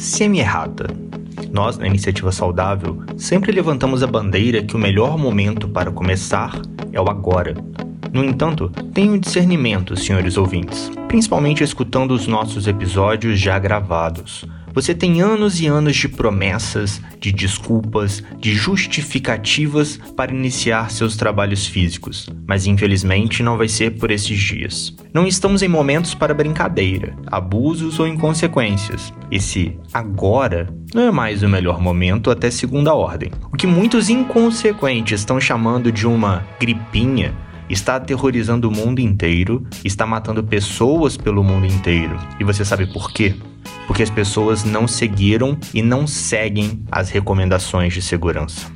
semi-errata. Nós, na Iniciativa Saudável, sempre levantamos a bandeira que o melhor momento para começar é o agora. No entanto, tenham discernimento, senhores ouvintes, principalmente escutando os nossos episódios já gravados você tem anos e anos de promessas, de desculpas, de justificativas para iniciar seus trabalhos físicos, mas infelizmente não vai ser por esses dias. Não estamos em momentos para brincadeira, abusos ou inconsequências. Esse agora não é mais o melhor momento até segunda ordem. O que muitos inconsequentes estão chamando de uma gripinha está aterrorizando o mundo inteiro, está matando pessoas pelo mundo inteiro. E você sabe por quê? Porque as pessoas não seguiram e não seguem as recomendações de segurança.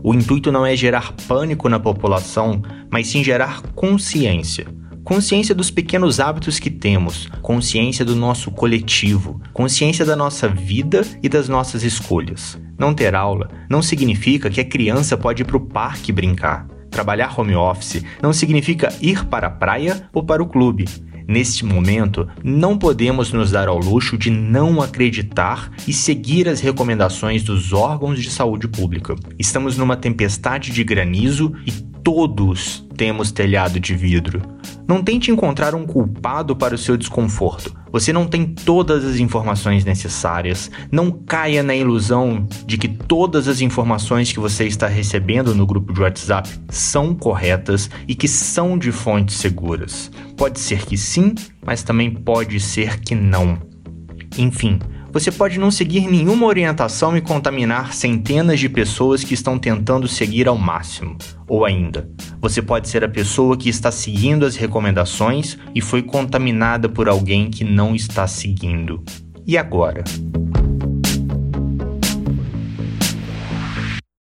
O intuito não é gerar pânico na população, mas sim gerar consciência. Consciência dos pequenos hábitos que temos, consciência do nosso coletivo, consciência da nossa vida e das nossas escolhas. Não ter aula não significa que a criança pode ir para o parque brincar. Trabalhar home office não significa ir para a praia ou para o clube. Neste momento, não podemos nos dar ao luxo de não acreditar e seguir as recomendações dos órgãos de saúde pública. Estamos numa tempestade de granizo e todos temos telhado de vidro. Não tente encontrar um culpado para o seu desconforto. Você não tem todas as informações necessárias. Não caia na ilusão de que todas as informações que você está recebendo no grupo de WhatsApp são corretas e que são de fontes seguras. Pode ser que sim, mas também pode ser que não. Enfim, você pode não seguir nenhuma orientação e contaminar centenas de pessoas que estão tentando seguir ao máximo. Ou ainda, você pode ser a pessoa que está seguindo as recomendações e foi contaminada por alguém que não está seguindo. E agora?